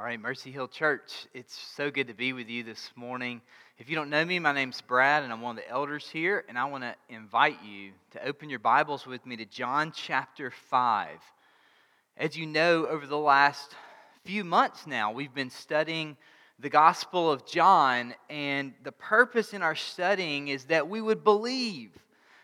All right, Mercy Hill Church, it's so good to be with you this morning. If you don't know me, my name's Brad, and I'm one of the elders here, and I want to invite you to open your Bibles with me to John chapter 5. As you know, over the last few months now, we've been studying the Gospel of John, and the purpose in our studying is that we would believe,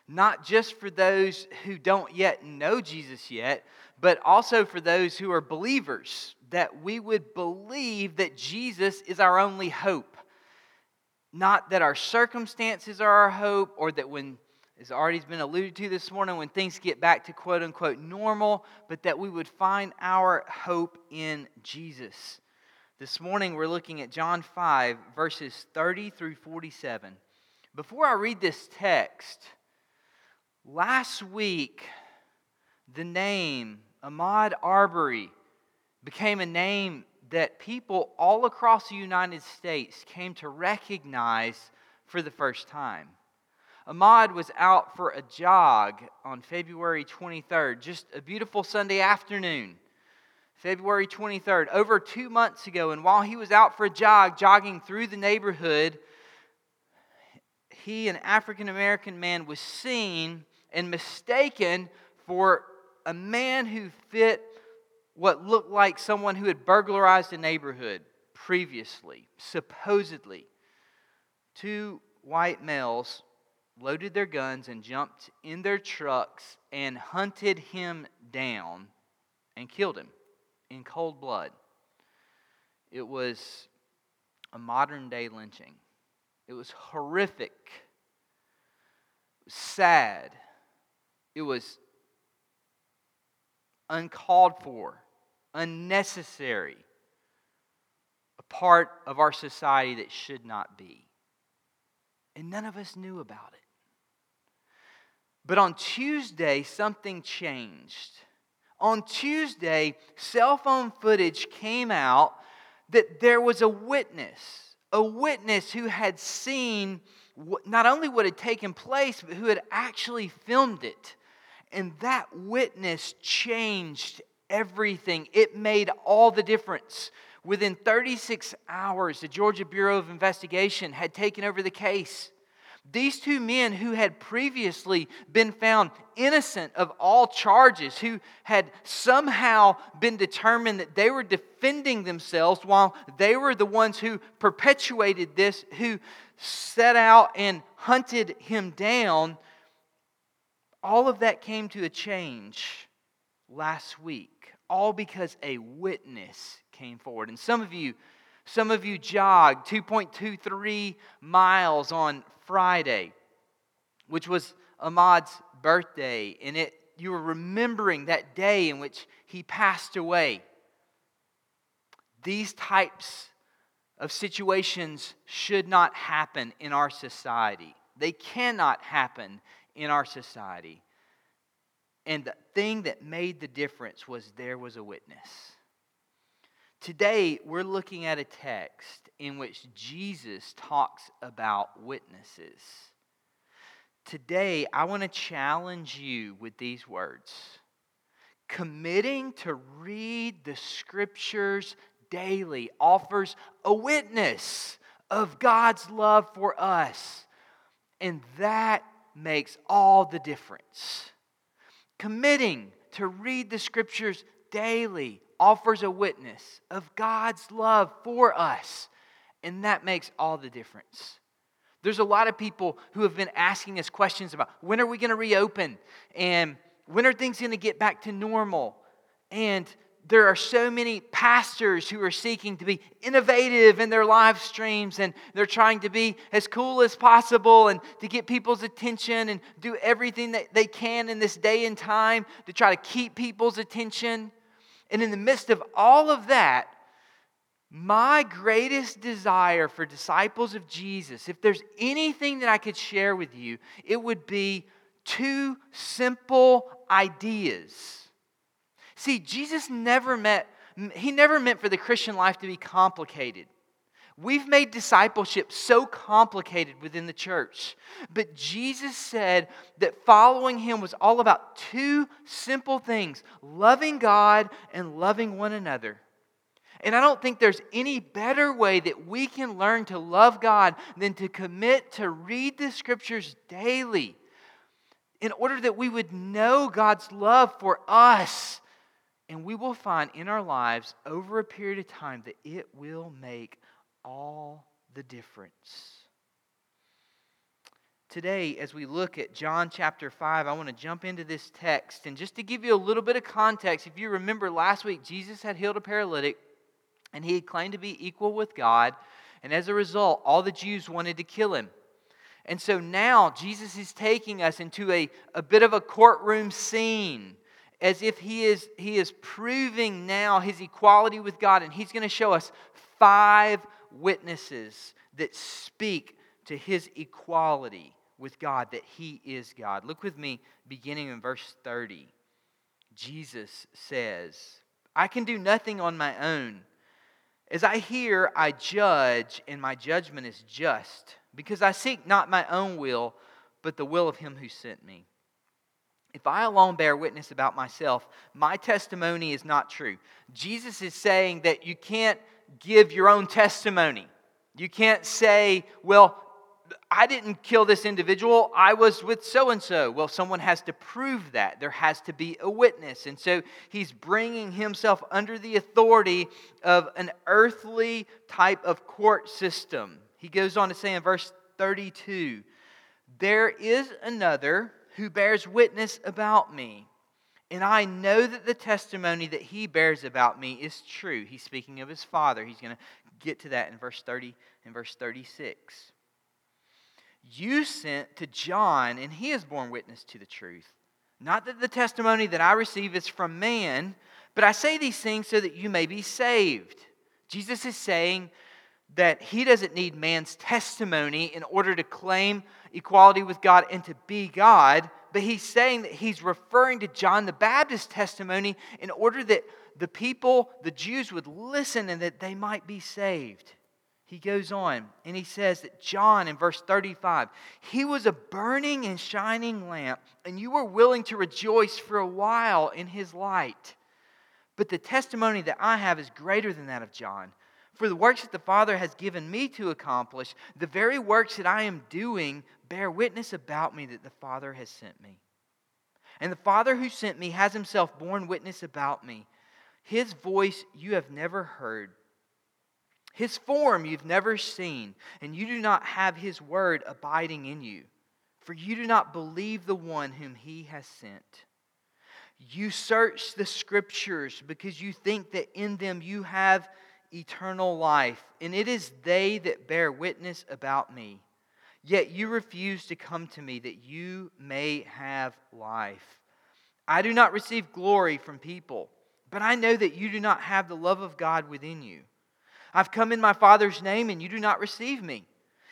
not just for those who don't yet know Jesus yet, but also for those who are believers that we would believe that Jesus is our only hope. Not that our circumstances are our hope, or that when, as already has been alluded to this morning, when things get back to quote unquote normal, but that we would find our hope in Jesus. This morning we're looking at John 5, verses 30 through 47. Before I read this text, last week the name Ahmaud Arbery became a name that people all across the United States came to recognize for the first time. Ahmaud was out for a jog on February 23rd, just a beautiful Sunday afternoon. February 23rd, over two months ago. And while he was out for a jog, jogging through the neighborhood, he, an African American man, was seen and mistaken for a man who fit what looked like someone who had burglarized a neighborhood previously, supposedly. Two white males loaded their guns and jumped in their trucks and hunted him down and killed him in cold blood. It was a modern day lynching. It was horrific, sad, it was uncalled for unnecessary, a part of our society that should not be. And none of us knew about it. But on Tuesday, something changed. On Tuesday, cell phone footage came out that there was a witness, a witness who had seen not only what had taken place, but who had actually filmed it. And that witness changed everything. It made all the difference. Within 36 hours, the Georgia Bureau of Investigation had taken over the case. These two men who had previously been found innocent of all charges, who had somehow been determined that they were defending themselves while they were the ones who perpetuated this, who set out and hunted him down, all of that came to a change last week all because a witness came forward. And some of you, some of you jogged 2.23 miles on Friday, which was Ahmaud's birthday, and it you were remembering that day in which he passed away. These types of situations should not happen in our society. They cannot happen in our society. And the thing that made the difference was there was a witness. Today, we're looking at a text in which Jesus talks about witnesses. Today, I want to challenge you with these words committing to read the scriptures daily offers a witness of God's love for us. And that makes all the difference. Committing to read the scriptures daily offers a witness of God's love for us, and that makes all the difference. There's a lot of people who have been asking us questions about when are we going to reopen and when are things going to get back to normal? And there are so many pastors who are seeking to be innovative in their live streams and they're trying to be as cool as possible and to get people's attention and do everything that they can in this day and time to try to keep people's attention. And in the midst of all of that, my greatest desire for disciples of Jesus, if there's anything that I could share with you, it would be two simple ideas See, Jesus never meant, he never meant for the Christian life to be complicated. We've made discipleship so complicated within the church. But Jesus said that following him was all about two simple things loving God and loving one another. And I don't think there's any better way that we can learn to love God than to commit to read the scriptures daily in order that we would know God's love for us. And we will find in our lives over a period of time that it will make all the difference. Today, as we look at John chapter 5, I want to jump into this text. And just to give you a little bit of context, if you remember last week, Jesus had healed a paralytic and he had claimed to be equal with God. And as a result, all the Jews wanted to kill him. And so now Jesus is taking us into a, a bit of a courtroom scene as if he is, he is proving now his equality with God. And he's going to show us five witnesses that speak to his equality with God, that he is God. Look with me, beginning in verse 30. Jesus says, I can do nothing on my own. As I hear, I judge, and my judgment is just, because I seek not my own will, but the will of him who sent me. If I alone bear witness about myself, my testimony is not true. Jesus is saying that you can't give your own testimony. You can't say, well, I didn't kill this individual. I was with so and so. Well, someone has to prove that. There has to be a witness. And so he's bringing himself under the authority of an earthly type of court system. He goes on to say in verse 32 There is another who bears witness about me. And I know that the testimony that he bears about me is true. He's speaking of his father. He's going to get to that in verse 30 and verse 36 you sent to John, and he has borne witness to the truth. Not that the testimony that I receive is from man, but I say these things so that you may be saved. Jesus is saying that he doesn't need man's testimony in order to claim equality with God and to be God, but he's saying that he's referring to John the Baptist's testimony in order that the people, the Jews, would listen and that they might be saved he goes on and he says that John in verse 35, he was a burning and shining lamp, and you were willing to rejoice for a while in his light. But the testimony that I have is greater than that of John. For the works that the Father has given me to accomplish, the very works that I am doing, bear witness about me that the Father has sent me. And the Father who sent me has himself borne witness about me. His voice you have never heard his form you've never seen, and you do not have his word abiding in you, for you do not believe the one whom he has sent. You search the scriptures because you think that in them you have eternal life, and it is they that bear witness about me. Yet you refuse to come to me that you may have life. I do not receive glory from people, but I know that you do not have the love of God within you. I've come in my Father's name, and you do not receive me.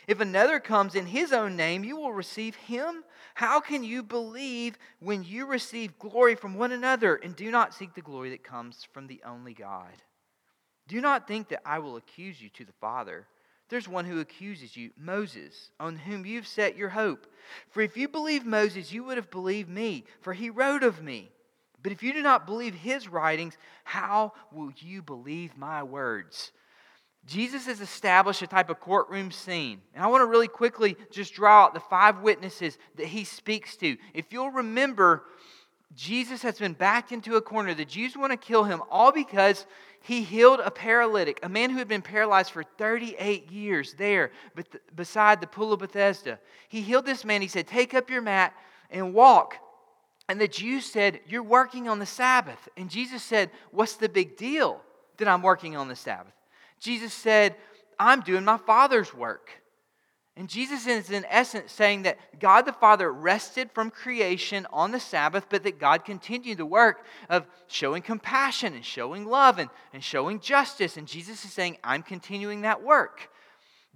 If another comes in his own name, you will receive him. How can you believe when you receive glory from one another and do not seek the glory that comes from the only God? Do not think that I will accuse you to the Father. There's one who accuses you, Moses, on whom you've set your hope. For if you believe Moses, you would have believed me, for he wrote of me. But if you do not believe his writings, how will you believe my words? Jesus has established a type of courtroom scene. And I want to really quickly just draw out the five witnesses that he speaks to. If you'll remember, Jesus has been backed into a corner. The Jews want to kill him all because he healed a paralytic, a man who had been paralyzed for 38 years there beside the pool of Bethesda. He healed this man. He said, Take up your mat and walk. And the Jews said, You're working on the Sabbath. And Jesus said, What's the big deal that I'm working on the Sabbath? Jesus said, I'm doing my Father's work. And Jesus is, in essence, saying that God the Father rested from creation on the Sabbath, but that God continued the work of showing compassion and showing love and, and showing justice. And Jesus is saying, I'm continuing that work.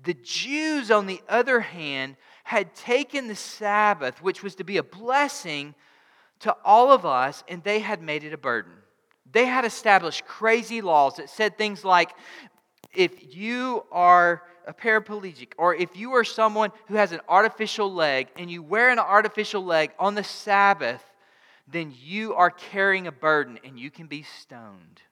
The Jews, on the other hand, had taken the Sabbath, which was to be a blessing to all of us, and they had made it a burden. They had established crazy laws that said things like if you are a paraplegic or if you are someone who has an artificial leg and you wear an artificial leg on the Sabbath, then you are carrying a burden and you can be stoned.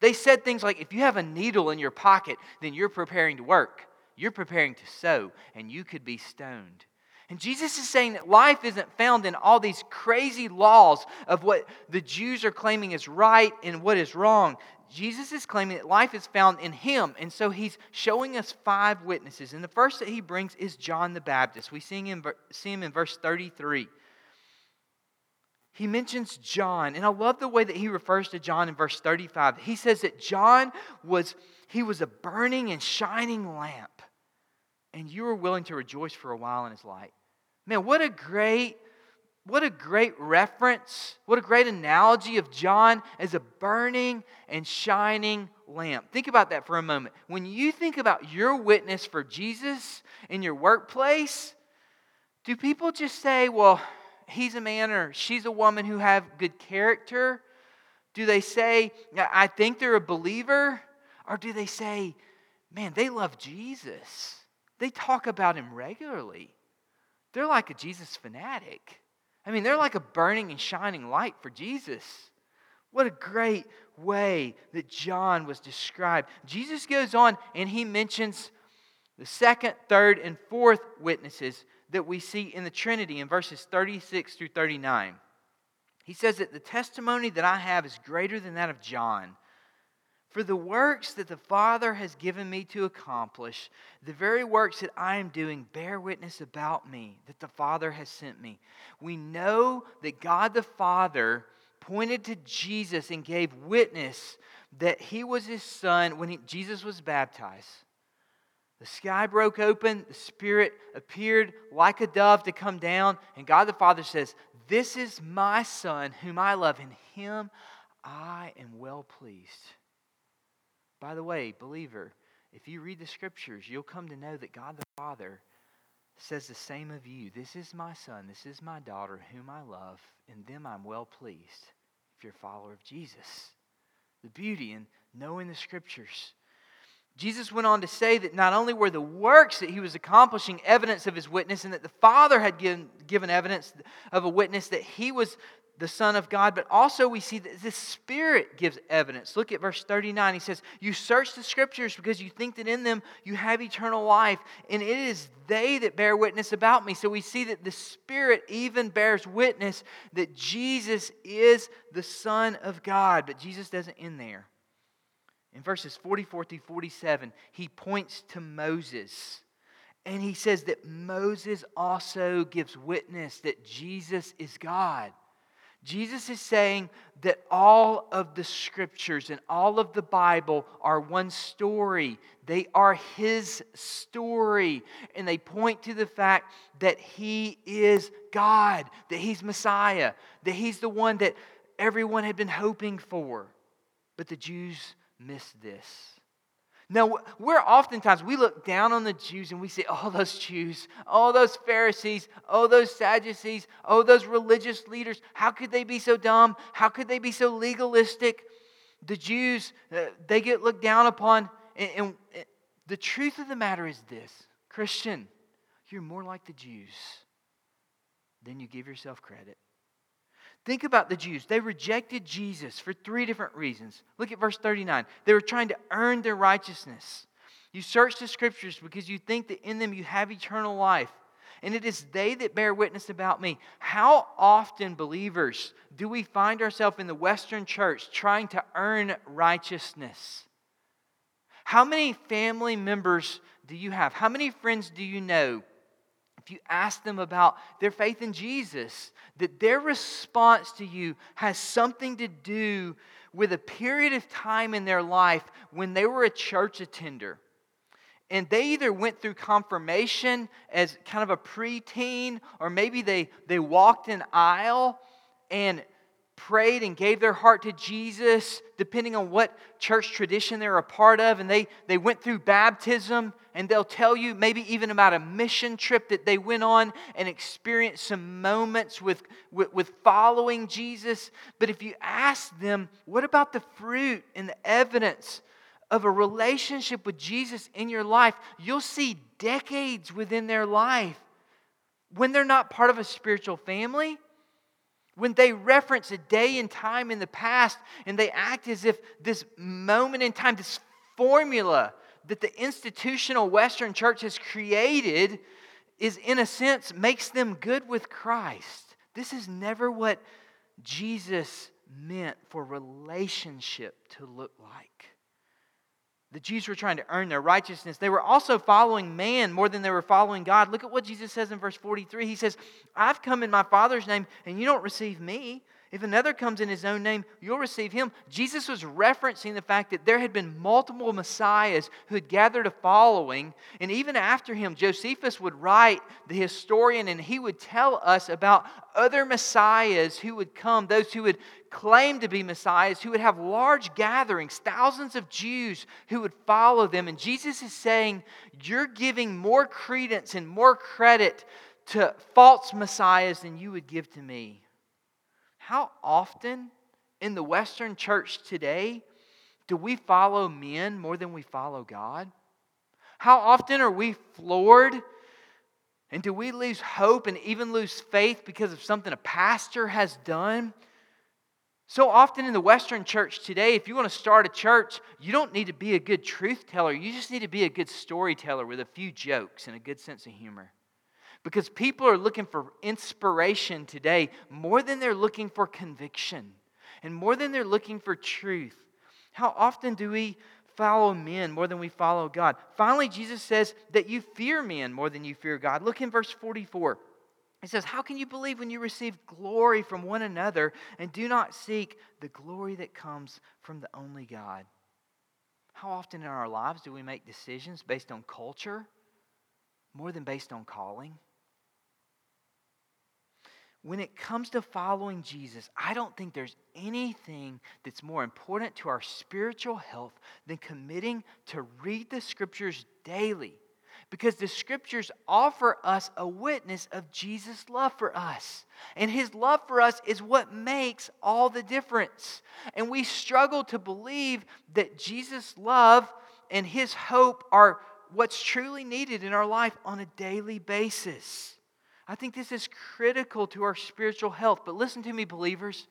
They said things like, if you have a needle in your pocket, then you're preparing to work, you're preparing to sow, and you could be stoned. And Jesus is saying that life isn't found in all these crazy laws of what the Jews are claiming is right and what is wrong. Jesus is claiming that life is found in him. And so he's showing us five witnesses. And the first that he brings is John the Baptist. We see him, see him in verse 33 he mentions John, and I love the way that he refers to John in verse 35. He says that John was he was a burning and shining lamp, and you were willing to rejoice for a while in his light. Man, what a great what a great reference, what a great analogy of John as a burning and shining lamp. Think about that for a moment. When you think about your witness for Jesus in your workplace, do people just say, well, he's a man or she's a woman who have good character? Do they say, I think they're a believer? Or do they say, man, they love Jesus? They talk about him regularly. They're like a Jesus fanatic. I mean, they're like a burning and shining light for Jesus. What a great way that John was described. Jesus goes on and he mentions the second, third, and fourth witnesses that we see in the Trinity in verses 36 through 39. He says that the testimony that I have is greater than that of John. For the works that the Father has given me to accomplish, the very works that I am doing, bear witness about me, that the Father has sent me. We know that God the Father pointed to Jesus and gave witness that he was his son when he, Jesus was baptized. The sky broke open, the Spirit appeared like a dove to come down, and God the Father says, This is my Son whom I love, in him I am well pleased. By the way, believer, if you read the scriptures, you'll come to know that God the Father says the same of you. This is my son, this is my daughter, whom I love, in them I'm well pleased, if you're a follower of Jesus. The beauty in knowing the scriptures Jesus went on to say that not only were the works that he was accomplishing evidence of his witness, and that the Father had given, given evidence of a witness that he was the Son of God, but also we see that the Spirit gives evidence. Look at verse 39. He says, You search the Scriptures because you think that in them you have eternal life, and it is they that bear witness about me. So we see that the Spirit even bears witness that Jesus is the Son of God, but Jesus doesn't end there. In verses 44 through 47, he points to Moses. And he says that Moses also gives witness that Jesus is God. Jesus is saying that all of the scriptures and all of the Bible are one story. They are his story. And they point to the fact that he is God, that he's Messiah, that he's the one that everyone had been hoping for. But the Jews missed this. Now, we're oftentimes, we look down on the Jews and we say, oh, those Jews, oh, those Pharisees, oh, those Sadducees, oh, those religious leaders, how could they be so dumb? How could they be so legalistic? The Jews, uh, they get looked down upon. And, and the truth of the matter is this Christian, you're more like the Jews than you give yourself credit. Think about the Jews. They rejected Jesus for three different reasons. Look at verse 39. They were trying to earn their righteousness. You search the scriptures because you think that in them you have eternal life. And it is they that bear witness about me. How often, believers, do we find ourselves in the Western church trying to earn righteousness? How many family members do you have? How many friends do you know you ask them about their faith in Jesus, that their response to you has something to do with a period of time in their life when they were a church attender. And they either went through confirmation as kind of a preteen, or maybe they, they walked an aisle and prayed and gave their heart to Jesus, depending on what church tradition they're a part of, and they, they went through baptism, and they'll tell you maybe even about a mission trip that they went on and experienced some moments with, with, with following Jesus. But if you ask them, what about the fruit and the evidence of a relationship with Jesus in your life, you'll see decades within their life when they're not part of a spiritual family when they reference a day and time in the past and they act as if this moment in time, this formula that the institutional Western church has created, is in a sense makes them good with Christ. This is never what Jesus meant for relationship to look like. The Jews were trying to earn their righteousness. They were also following man more than they were following God. Look at what Jesus says in verse 43. He says, I've come in my Father's name, and you don't receive me. If another comes in his own name, you'll receive him. Jesus was referencing the fact that there had been multiple messiahs who had gathered a following. And even after him, Josephus would write, the historian, and he would tell us about other messiahs who would come, those who would claim to be messiahs, who would have large gatherings, thousands of Jews who would follow them. And Jesus is saying, You're giving more credence and more credit to false messiahs than you would give to me. How often in the Western church today do we follow men more than we follow God? How often are we floored? And do we lose hope and even lose faith because of something a pastor has done? So often in the Western church today, if you want to start a church, you don't need to be a good truth teller. You just need to be a good storyteller with a few jokes and a good sense of humor. Because people are looking for inspiration today more than they're looking for conviction and more than they're looking for truth. How often do we follow men more than we follow God? Finally, Jesus says that you fear men more than you fear God. Look in verse 44. He says, How can you believe when you receive glory from one another and do not seek the glory that comes from the only God? How often in our lives do we make decisions based on culture more than based on calling? When it comes to following Jesus, I don't think there's anything that's more important to our spiritual health than committing to read the scriptures daily. Because the scriptures offer us a witness of Jesus' love for us. And his love for us is what makes all the difference. And we struggle to believe that Jesus' love and his hope are what's truly needed in our life on a daily basis. I think this is critical to our spiritual health. But listen to me, believers.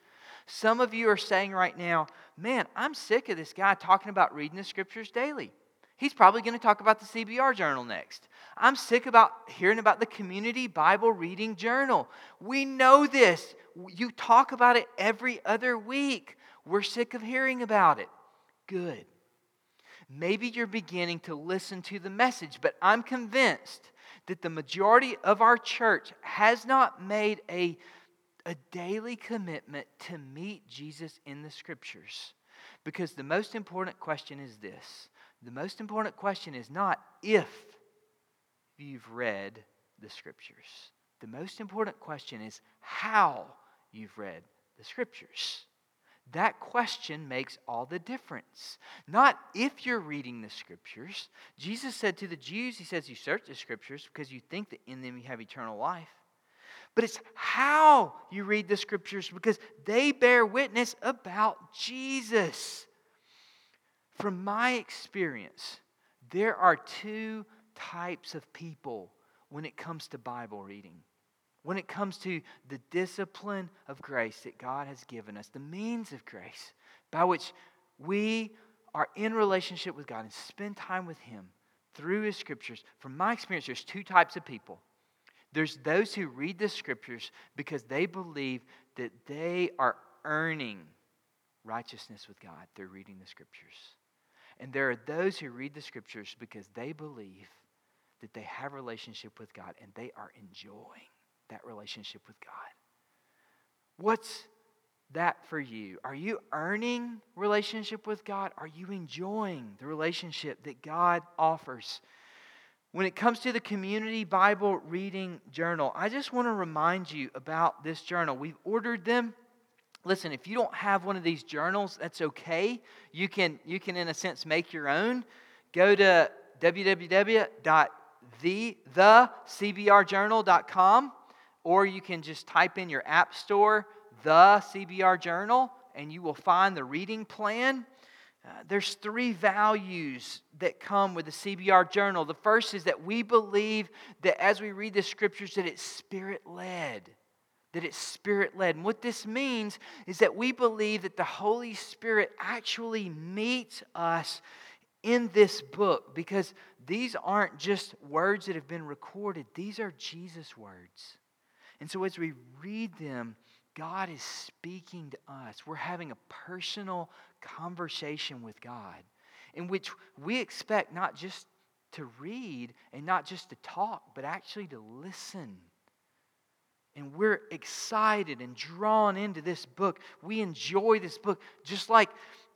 Some of you are saying right now, man, I'm sick of this guy talking about reading the scriptures daily. He's probably going to talk about the CBR journal next. I'm sick about hearing about the community Bible reading journal. We know this. You talk about it every other week. We're sick of hearing about it. Good. Maybe you're beginning to listen to the message, but I'm convinced that the majority of our church has not made a, a daily commitment to meet Jesus in the scriptures. Because the most important question is this the most important question is not if you've read the scriptures. The most important question is how you've read the scriptures. That question makes all the difference. Not if you're reading the scriptures. Jesus said to the Jews, He says, You search the scriptures because you think that in them you have eternal life. But it's how you read the scriptures because they bear witness about Jesus. From my experience, there are two types of people when it comes to Bible reading when it comes to the discipline of grace that God has given us, the means of grace by which we are in relationship with God and spend time with Him through His scriptures. From my experience, there's two types of people. There's those who read the scriptures because they believe that they are earning righteousness with God through reading the scriptures. And there are those who read the scriptures because they believe that they have relationship with God and they are enjoying that relationship with God. What's that for you? Are you earning relationship with God? Are you enjoying the relationship that God offers? When it comes to the community Bible reading journal, I just want to remind you about this journal. We've ordered them. Listen, if you don't have one of these journals, that's okay. You can, you can in a sense, make your own. Go to www.thecbrjournal.com or you can just type in your app store, the CBR Journal, and you will find the reading plan. Uh, there's three values that come with the CBR Journal. The first is that we believe that as we read the scriptures, that it's spirit led. that it's spirit led. And what this means is that we believe that the Holy Spirit actually meets us in this book because these aren't just words that have been recorded, these are Jesus' words. And so as we read them, God is speaking to us. We're having a personal conversation with God in which we expect not just to read and not just to talk, but actually to listen. And we're excited and drawn into this book. We enjoy this book just like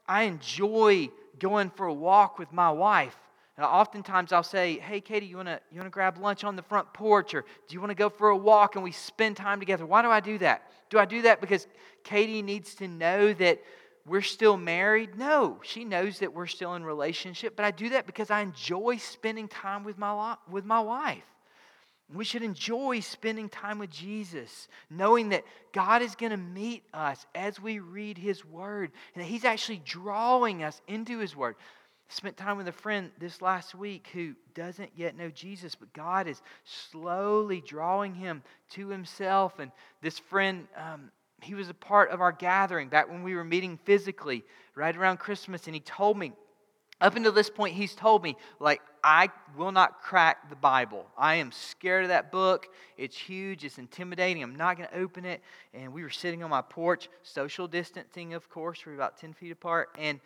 I enjoy going for a walk with my wife. Oftentimes I'll say, Hey, Katie, you want to you wanna grab lunch on the front porch? Or do you want to go for a walk and we spend time together? Why do I do that? Do I do that because Katie needs to know that we're still married? No, she knows that we're still in relationship, but I do that because I enjoy spending time with my, with my wife. We should enjoy spending time with Jesus, knowing that God is going to meet us as we read His Word, and that He's actually drawing us into His Word. Spent time with a friend this last week who doesn't yet know Jesus, but God is slowly drawing him to Himself. And this friend, um, he was a part of our gathering back when we were meeting physically right around Christmas, and he told me up until this point, he's told me, like, I will not crack the Bible. I am scared of that book. It's huge, it's intimidating. I'm not going to open it. And we were sitting on my porch, social distancing, of course, we're about 10 feet apart. And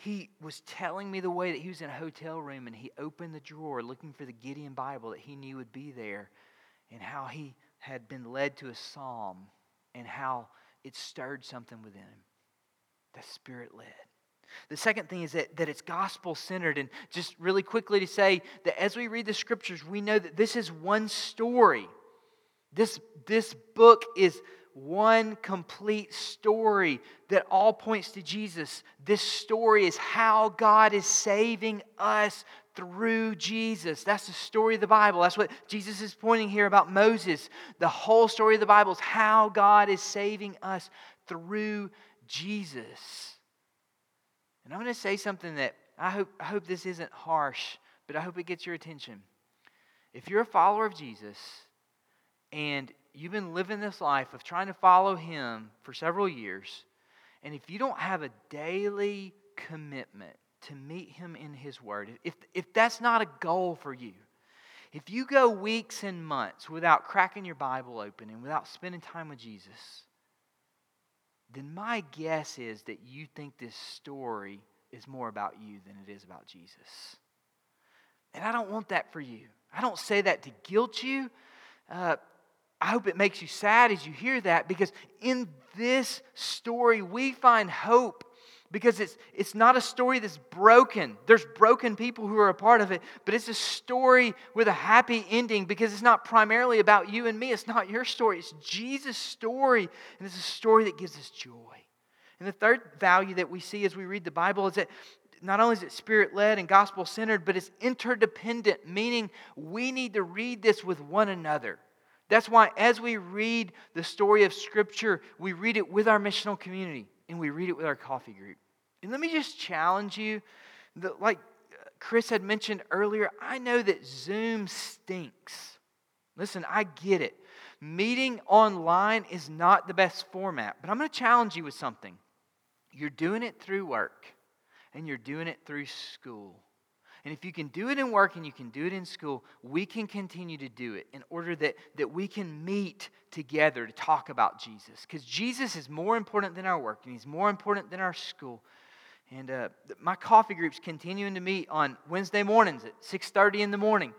he was telling me the way that he was in a hotel room and he opened the drawer looking for the Gideon Bible that he knew would be there and how he had been led to a psalm and how it stirred something within him. The Spirit led. The second thing is that, that it's gospel centered. And just really quickly to say that as we read the scriptures, we know that this is one story. This, this book is one complete story that all points to Jesus. This story is how God is saving us through Jesus. That's the story of the Bible. That's what Jesus is pointing here about Moses. The whole story of the Bible is how God is saving us through Jesus. And I'm going to say something that I hope, I hope this isn't harsh, but I hope it gets your attention. If you're a follower of Jesus and you've been living this life of trying to follow him for several years, and if you don't have a daily commitment to meet him in his word, if, if that's not a goal for you, if you go weeks and months without cracking your Bible open and without spending time with Jesus, then my guess is that you think this story is more about you than it is about Jesus. And I don't want that for you. I don't say that to guilt you. Uh, I hope it makes you sad as you hear that because in this story, we find hope because it's, it's not a story that's broken. There's broken people who are a part of it, but it's a story with a happy ending because it's not primarily about you and me. It's not your story, it's Jesus' story, and it's a story that gives us joy. And the third value that we see as we read the Bible is that not only is it spirit led and gospel centered, but it's interdependent, meaning we need to read this with one another. That's why, as we read the story of Scripture, we read it with our missional community and we read it with our coffee group. And let me just challenge you that, like uh, Chris had mentioned earlier, I know that Zoom stinks. Listen, I get it. Meeting online is not the best format, but I'm going to challenge you with something. You're doing it through work, and you're doing it through school. And if you can do it in work and you can do it in school, we can continue to do it in order that, that we can meet together to talk about Jesus. Because Jesus is more important than our work, and He's more important than our school. And uh, my coffee group's continuing to meet on Wednesday mornings at 6:30 in the morning.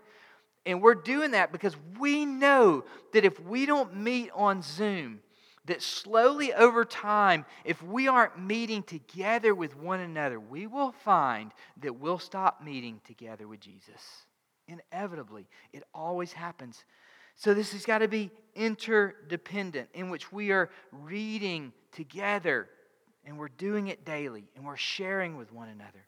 And we're doing that because we know that if we don't meet on Zoom, that slowly over time, if we aren't meeting together with one another, we will find that we'll stop meeting together with Jesus. Inevitably, it always happens. So, this has got to be interdependent, in which we are reading together and we're doing it daily and we're sharing with one another.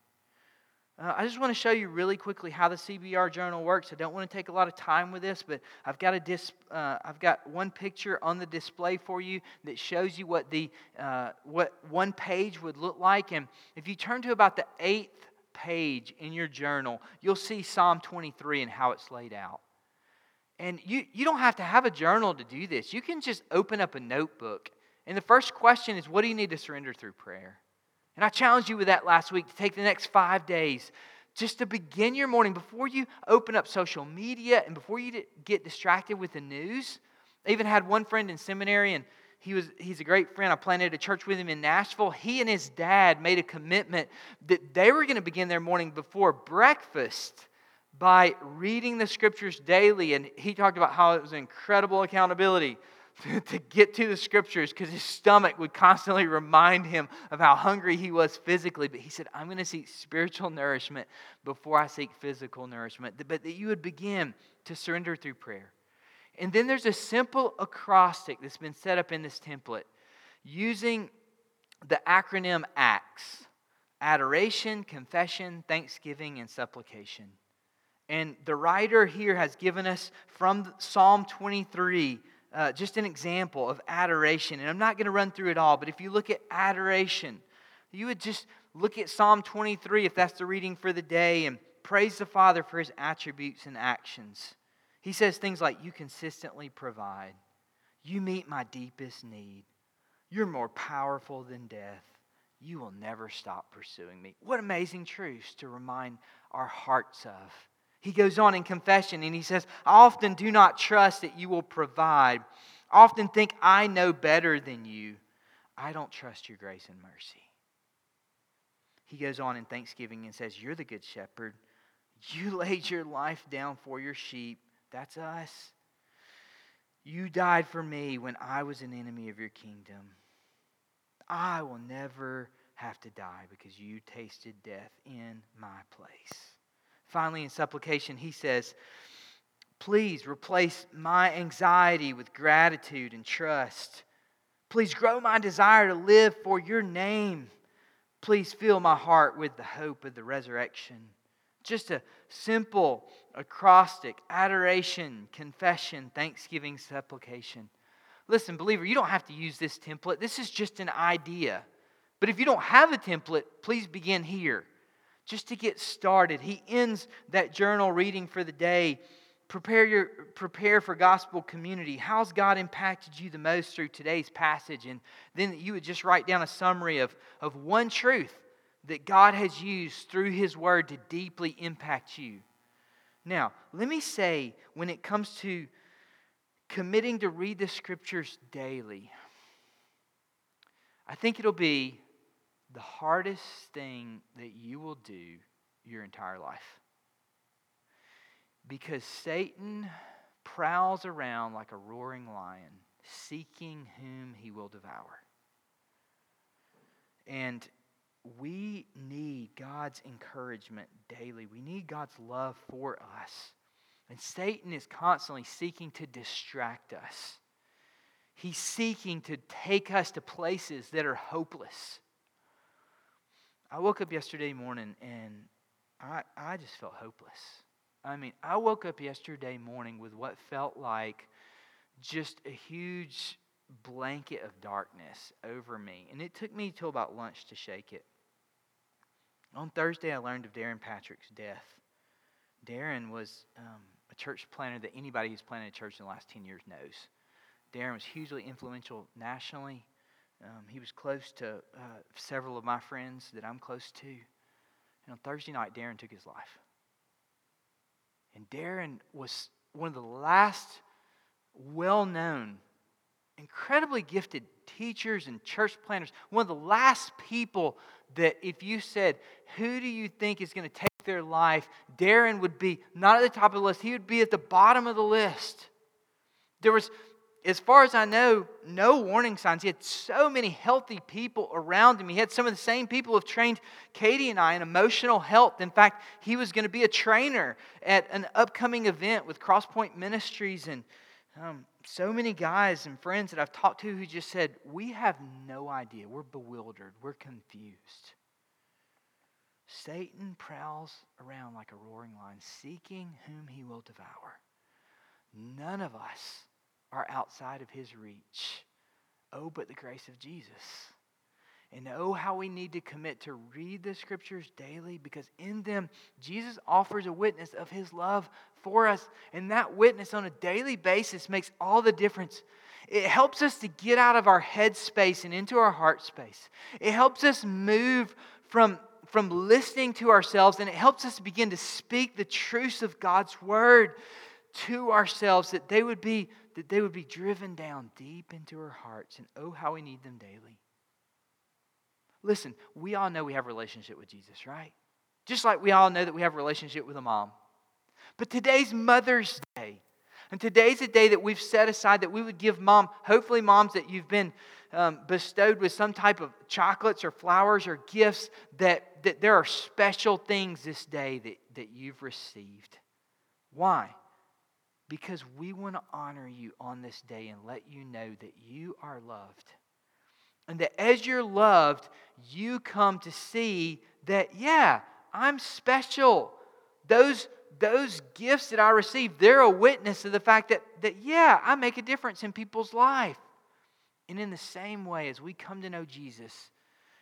Uh, I just want to show you really quickly how the CBR journal works. I don't want to take a lot of time with this, but I've got a dis, uh, I've got one picture on the display for you that shows you what the uh, what one page would look like. And if you turn to about the eighth page in your journal, you'll see Psalm 23 and how it's laid out. And you, you don't have to have a journal to do this. You can just open up a notebook. And the first question is what do you need to surrender through prayer? And I challenged you with that last week to take the next five days just to begin your morning before you open up social media and before you get distracted with the news. I even had one friend in seminary, and he was, he's a great friend. I planted a church with him in Nashville. He and his dad made a commitment that they were going to begin their morning before breakfast by reading the scriptures daily. And he talked about how it was incredible accountability to get to the scriptures because his stomach would constantly remind him of how hungry he was physically. But he said, I'm going to seek spiritual nourishment before I seek physical nourishment. But that you would begin to surrender through prayer. And then there's a simple acrostic that's been set up in this template using the acronym ACTS adoration, confession, thanksgiving, and supplication. And the writer here has given us from Psalm 23 uh, just an example of adoration. And I'm not going to run through it all, but if you look at adoration, you would just look at Psalm 23 if that's the reading for the day and praise the Father for his attributes and actions. He says things like, You consistently provide, you meet my deepest need, you're more powerful than death. You will never stop pursuing me. What amazing truths to remind our hearts of. He goes on in confession and he says, I often do not trust that you will provide. I often think I know better than you. I don't trust your grace and mercy. He goes on in thanksgiving and says, You're the good shepherd. You laid your life down for your sheep. That's us. You died for me when I was an enemy of your kingdom. I will never have to die because you tasted death in my place. Finally, in supplication, he says, Please replace my anxiety with gratitude and trust. Please grow my desire to live for your name. Please fill my heart with the hope of the resurrection. Just a simple acrostic adoration, confession, thanksgiving, supplication. Listen, believer, you don't have to use this template. This is just an idea. But if you don't have a template, please begin here just to get started. He ends that journal reading for the day. Prepare, your, prepare for gospel community. How's God impacted you the most through today's passage? And then you would just write down a summary of, of one truth that God has used through His Word to deeply impact you. Now, let me say, when it comes to committing to read the Scriptures daily, I think it'll be the hardest thing that you will do your entire life. Because Satan prowls around like a roaring lion, seeking whom he will devour. And we need God's encouragement daily. We need God's love for us. And Satan is constantly seeking to distract us. He's seeking to take us to places that are hopeless. I woke up yesterday morning and I, I just felt hopeless. I mean, I woke up yesterday morning with what felt like just a huge blanket of darkness over me. And it took me till about lunch to shake it. On Thursday, I learned of Darrin Patrick's death. Darrin was um, a church planter that anybody who's planted a church in the last 10 years knows. Darrin was hugely influential nationally, um, he was close to uh, several of my friends that I'm close to. And on Thursday night, Darrin took his life. And Darrin was one of the last well known, incredibly gifted teachers and church planners, one of the last people that if you said, Who do you think is going to take their life? Darrin would be not at the top of the list, he would be at the bottom of the list. There was as far as I know, no warning signs. He had so many healthy people around him. He had some of the same people who have trained Katie and I in emotional health. In fact, he was going to be a trainer at an upcoming event with Crosspoint Ministries. And um, so many guys and friends that I've talked to who just said, We have no idea. We're bewildered. We're confused. Satan prowls around like a roaring lion, seeking whom he will devour. None of us are outside of his reach. Oh, but the grace of Jesus. And oh, how we need to commit to read the scriptures daily because in them, Jesus offers a witness of his love for us. And that witness on a daily basis makes all the difference. It helps us to get out of our head space and into our heart space. It helps us move from, from listening to ourselves and it helps us begin to speak the truths of God's word to ourselves that they would be that they would be driven down deep into our hearts and oh how we need them daily. Listen we all know we have a relationship with jesus right? Just like we all know that we have a relationship with a mom. But today's mother's day and today's a day that we've set aside that we would give mom hopefully moms that you've been um, bestowed with some type of chocolates or flowers or gifts that, that there are special things this day that, that you've received. Why because we want to honor you on this day and let you know that you are loved. And that as you're loved, you come to see that, yeah, I'm special. Those, those gifts that I receive, they're a witness of the fact that, that, yeah, I make a difference in people's life. And in the same way, as we come to know Jesus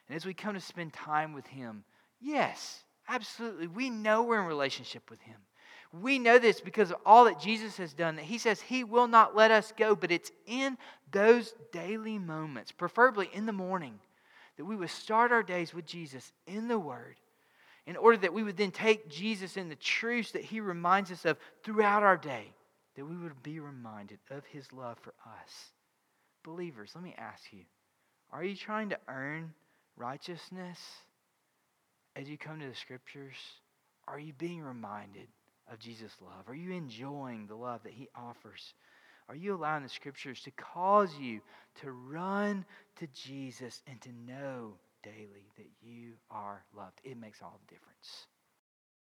and as we come to spend time with Him, yes, absolutely, we know we're in relationship with Him. We know this because of all that Jesus has done, that He says He will not let us go, but it's in those daily moments, preferably in the morning, that we would start our days with Jesus in the Word, in order that we would then take Jesus in the truths that He reminds us of throughout our day, that we would be reminded of His love for us. Believers, let me ask you are you trying to earn righteousness as you come to the Scriptures? Are you being reminded? Of Jesus' love? Are you enjoying the love that He offers? Are you allowing the Scriptures to cause you to run to Jesus and to know daily that you are loved? It makes all the difference.